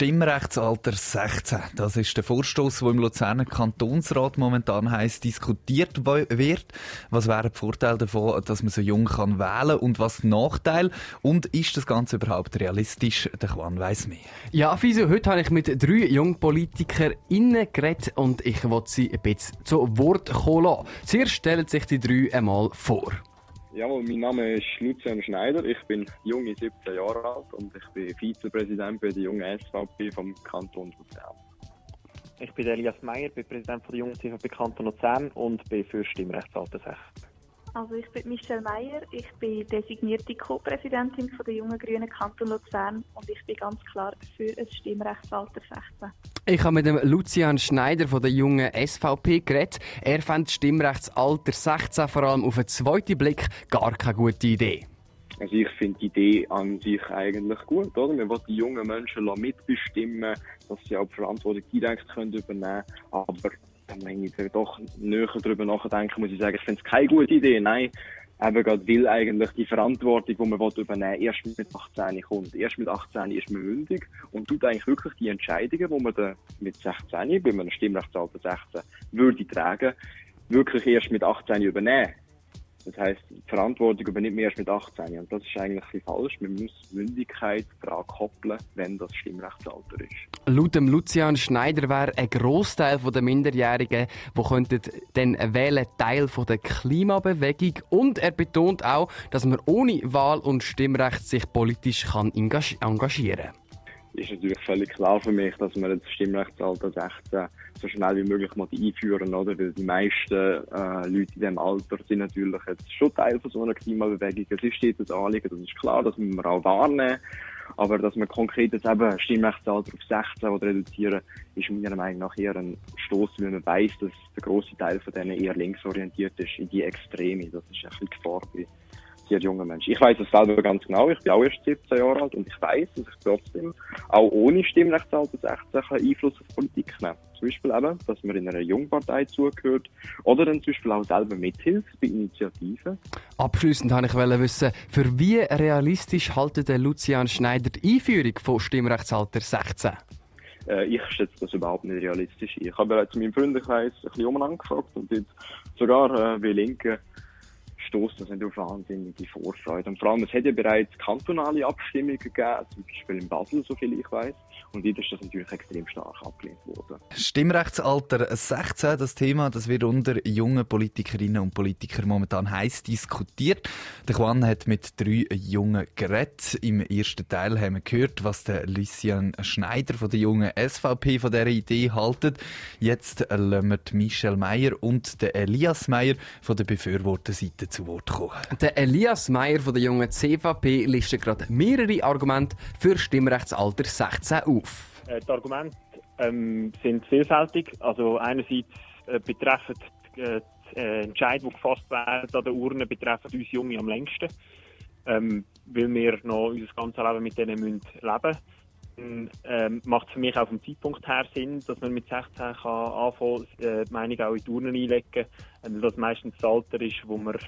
Stimmrechtsalter 16. Das ist der Vorstoß, der im Luzerner Kantonsrat momentan heiß diskutiert wird. Was wären die Vorteile davon, dass man so jung kann wählen und was Nachteil? Und ist das Ganze überhaupt realistisch? Der Juan weiss mehr. Ja, Fiso, heute habe ich mit drei JungpolitikerInnen geredet und ich wollte sie ein bisschen zu Wort kommen lassen. Zuerst stellen sich die drei einmal vor. Jawohl, mein Name ist Lucian Schneider. Ich bin junge 17 Jahre alt und ich bin Vizepräsident bei der jungen SVP vom Kanton Luzern. Ich bin Elias Meyer, bin Präsident der jungen CVP Kanton Luzern und bin für Stimmrechtsalter 16. Also ich bin Michelle Meyer, ich bin designierte Co-Präsidentin der Jungen Grünen Kanton Luzern und ich bin ganz klar für ein Stimmrechtsalter 16. Ich habe mit dem Lucian Schneider von der jungen SVP geredet. Er fand das Stimmrechtsalter 16 vor allem auf einen zweiten Blick gar keine gute Idee. Also ich finde die Idee an sich eigentlich gut, oder? Man will die jungen Menschen mitbestimmen, dass sie auch die Verantwortung direkt können übernehmen können. Aber wenn ich doch näher darüber nachdenke, muss ich sagen, ich finde es keine gute Idee. Nein, eben gerade weil eigentlich die Verantwortung, die man übernehmen will, erst mit 18 kommt. Erst mit 18 ist man mündig und tut eigentlich wirklich die Entscheidungen, die man dann mit 16, bei einem Stimmrechtsalter 16, würde tragen, wirklich erst mit 18 übernehmen. Das die Verantwortung übernimmt man erst mit 18. Und das ist eigentlich ein falsch. Man muss Mündigkeit daran koppeln, wenn das Stimmrechtsalter ist. Laut dem Lucian Schneider wäre ein Großteil der Minderjährigen, die könnten dann wählen, Teil der Klimabewegung. Und er betont auch, dass man ohne Wahl und Stimmrecht sich politisch engagieren kann ist natürlich völlig klar für mich, dass wir das Stimmrechtsalter 16 so schnell wie möglich mal einführen, oder? Weil die meisten äh, Leute in diesem Alter sind natürlich jetzt schon Teil von so einer Klimabewegung. Es ist jetzt das Anliegen, das ist klar, das müssen wir auch wahrnehmen. Aber dass wir konkret jetzt eben Stimmrechtsalter auf 16 reduzieren, ist meiner Meinung nach eher ein Stoß, weil man weiss, dass der grosse Teil von denen eher linksorientiert ist, in die Extreme. Das ist ein bisschen Gefahr sehr junger Mensch. Ich weiß es selber ganz genau. Ich bin auch erst 17 Jahre alt und ich weiß, dass ich trotzdem auch ohne Stimmrechtsalter 16 Einfluss auf Politik nehmen Zum Beispiel eben, dass man in einer Jungpartei zugehört oder dann zum Beispiel auch selber mithilft bei Initiativen. Abschließend wollte ich wissen, für wie realistisch haltet der Lucian Schneider die Einführung von Stimmrechtsalter 16? Äh, ich schätze das überhaupt nicht realistisch. Ich habe bereits in meinem Freundeskreis ein bisschen umeinander gefragt und jetzt sogar äh, wie Linke stoßt das nicht auf wahnsinnige Vorfreude. Und vor allem, es hat ja bereits kantonale Abstimmungen gegeben, zum Beispiel in Basel, soviel ich weiß. Und wieder ist das natürlich extrem stark abgelehnt worden. Stimmrechtsalter 16, das Thema, das wird unter jungen Politikerinnen und Politikern momentan heiß diskutiert. Der Juan hat mit drei Jungen geredet. Im ersten Teil haben wir gehört, was der Lucian Schneider von der jungen SVP von dieser Idee haltet. Jetzt lassen wir Michel Meyer und der Elias Meyer von der Befürworterseite zu Wort kommen. Der Elias Meyer von der jungen CVP listet gerade mehrere Argumente für Stimmrechtsalter 16 auf auf? Äh, die Argumente ähm, sind vielfältig. Also einerseits äh, betreffen die, äh, die äh, Entscheidungen, die gefasst werden an der Urne, betreffen uns Junge am längsten, ähm, weil wir noch unser ganzes Leben mit denen müssen leben müssen. Ähm, macht es für mich auch vom Zeitpunkt her Sinn, dass man mit 16 kann anfangen, äh, die Meinung auch in die Urne einlegen, weil das meistens das Alter ist, wo man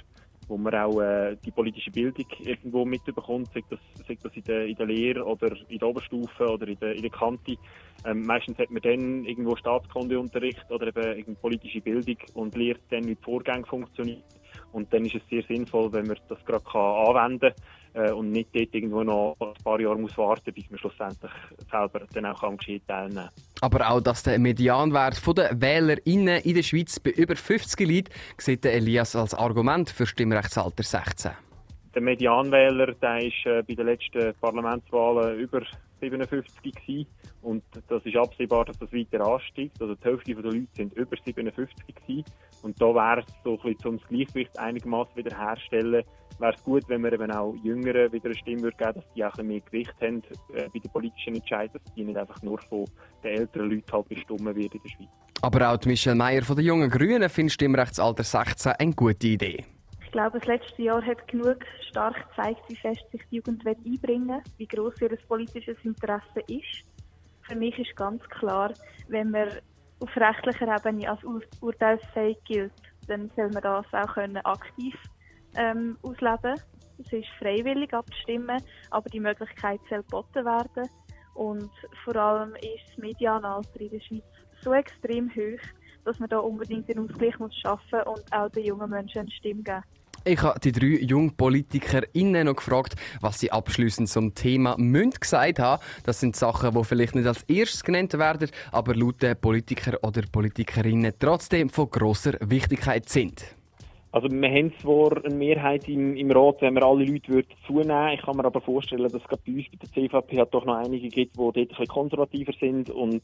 wo man auch äh, die politische Bildung irgendwo mitbekommt, sei das, sei das in, der, in der Lehre oder in der Oberstufe oder in der, in der Kante. Ähm, meistens hat man dann irgendwo Staatskundeunterricht oder eben politische Bildung und lernt dann, wie die Vorgänge funktionieren. Und dann ist es sehr sinnvoll, wenn man das gerade anwenden kann äh, und nicht dort irgendwo noch ein paar Jahre muss warten, bis man schlussendlich selber dann auch am Geschehen teilnehmen kann. Aber auch, dass der Medianwert der WählerInnen in der Schweiz bei über 50 liegt, sieht Elias als Argument für Stimmrechtsalter 16. Der Medianwähler der ist äh, bei den letzten Parlamentswahlen über 57 gewesen. und das ist absehbar, dass das weiter ansteigt. Also die Hälfte der Leute sind über 57 gewesen. und da wäre es so ein bisschen, um das Gleichgewicht einigermaßen wiederherzustellen, wäre es gut, wenn wir eben auch Jüngeren wieder eine Stimme würde geben, dass die auch ein mehr Gewicht haben äh, bei den politischen Entscheidungen, dass die nicht einfach nur von den älteren Leuten halt bestimmt wird in der Schweiz. Aber auch Michel Meyer von den Jungen Grünen findet Stimmrechtsalter 16 eine gute Idee. Ich glaube, das letzte Jahr hat genug stark gezeigt, wie fest sich die Jugend einbringen will, wie gross ihr politisches Interesse ist. Für mich ist ganz klar, wenn man auf rechtlicher Ebene als Ur urteilsfähig gilt, dann soll man das auch können aktiv ähm, ausleben Es ist freiwillig abzustimmen, aber die Möglichkeit soll geboten werden. Und vor allem ist das Medianalter in der Schweiz so extrem hoch, dass man da unbedingt den Ausgleich muss schaffen und auch den jungen Menschen eine Stimme geben. Ich habe die drei jungen PolitikerInnen noch gefragt, was sie abschließend zum Thema Münd gesagt haben. Das sind Sachen, die vielleicht nicht als erstes genannt werden, aber laut den Politiker oder Politikerinnen trotzdem von grosser Wichtigkeit sind. Also wir haben zwar eine Mehrheit im, im Rat, wenn wir alle Leute würden zunehmen Ich kann mir aber vorstellen, dass es gerade bei uns bei der CVP hat doch noch einige gibt, die dort ein bisschen konservativer sind und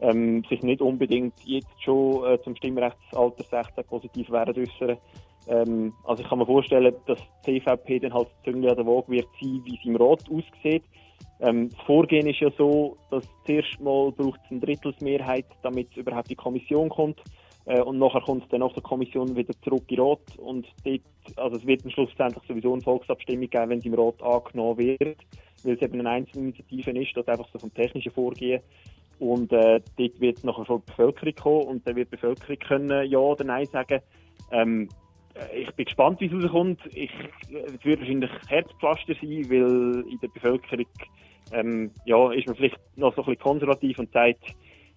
ähm, sich nicht unbedingt jetzt schon äh, zum Stimmrechtsalter 16 positiv werden äußern. Ähm, also ich kann mir vorstellen, dass die CVP dann halt zünglich an der Waage wird sein, wie es im Rat aussieht. Ähm, das Vorgehen ist ja so, dass zuerst mal braucht es eine Drittelsmehrheit, damit es überhaupt die Kommission kommt. Äh, und nachher kommt dann nach der Kommission wieder zurück in den Rat. Und dort, also es wird dann schlussendlich sowieso eine Volksabstimmung geben, wenn es im Rat angenommen wird. Weil es eben eine Einzelinitiative ist, das einfach so vom technischen Vorgehen. Und äh, dort wird es nachher von der Bevölkerung kommen und dann wird die Bevölkerung können Ja oder Nein sagen. Ähm, äh, ich bin gespannt, wie es rauskommt. Ich, es wird wahrscheinlich Herzpflaster sein, weil in der Bevölkerung ähm, ja, ist man vielleicht noch so ein bisschen konservativ und sagt,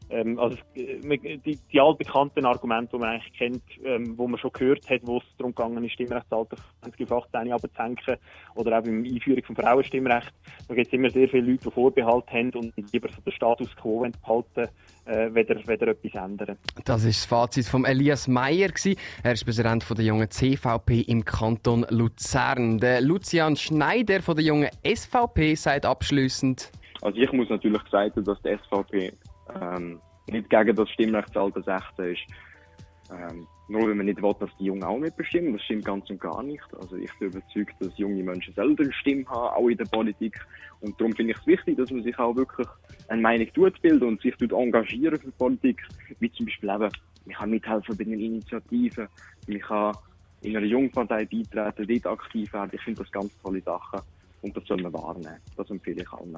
ähm, also äh, die, die altbekannten Argumente, die man eigentlich kennt, ähm, wo man schon gehört hat, wo es darum gegangen ist, Stimmrechtsalter 2018 abzusenken oder auch beim Einführung vom Frauenstimmrecht, da gibt es immer sehr viele Leute, die Vorbehalt haben und lieber so den Status quo behalten, äh, weder, weder etwas ändern. Das ist das Fazit von Elias Meyer. Er ist Präsident von der jungen CVP im Kanton Luzern. Der Lucian Schneider von der jungen SVP sagt abschließend. Also ich muss natürlich sagen, dass die SVP ähm, nicht gegen das Stimmrechtsalter 16 ist. Ähm, nur wenn man nicht will, dass die Jungen auch mitbestimmen, das stimmt ganz und gar nicht. Also ich bin überzeugt, dass junge Menschen selber eine Stimme haben, auch in der Politik. Und darum finde ich es wichtig, dass man sich auch wirklich eine Meinung tut bilden und sich tut engagieren für Politik, wie zum Beispiel eben, man kann mithelfen bei den Initiativen, man kann in einer Jungpartei beitreten, dort aktiv werden. Ich finde das ganz tolle Sachen und das soll man wahrnehmen. Das empfehle ich allen.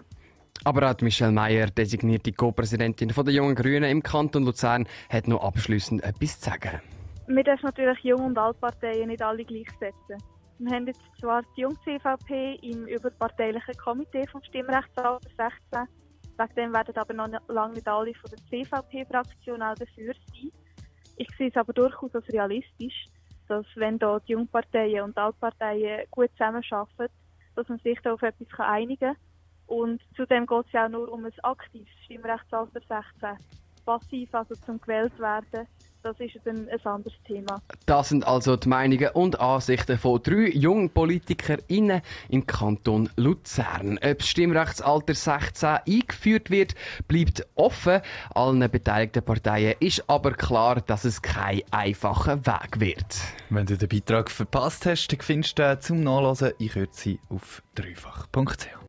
Aber auch Michelle Meyer, designierte Co-Präsidentin der Jungen Grünen im Kanton Luzern, hat noch abschließend etwas zu sagen. Wir dürfen natürlich Jung- und Altparteien nicht alle gleichsetzen. Wir haben jetzt zwar die Jung-CVP im überparteilichen Komitee vom Stimmrechtsalter 16. Wegen dem werden aber noch lange nicht alle von der CVP-Fraktion auch dafür sein. Ich sehe es aber durchaus als realistisch, dass wenn da die Jungparteien und Altparteien gut zusammenarbeiten, dass man sich da auf etwas einigen kann und zudem geht es ja auch nur um ein aktives Stimmrechtsalter 16. Passiv, also zum gewählt werden, das ist dann ein anderes Thema. Das sind also die Meinungen und Ansichten von drei jungen PolitikerInnen im Kanton Luzern. Ob das Stimmrechtsalter 16 eingeführt wird, bleibt offen. Allen beteiligten Parteien ist aber klar, dass es kein einfacher Weg wird. Wenn du den Beitrag verpasst hast, dann findest du zum Nachlesen in Kürze auf dreifach.ch.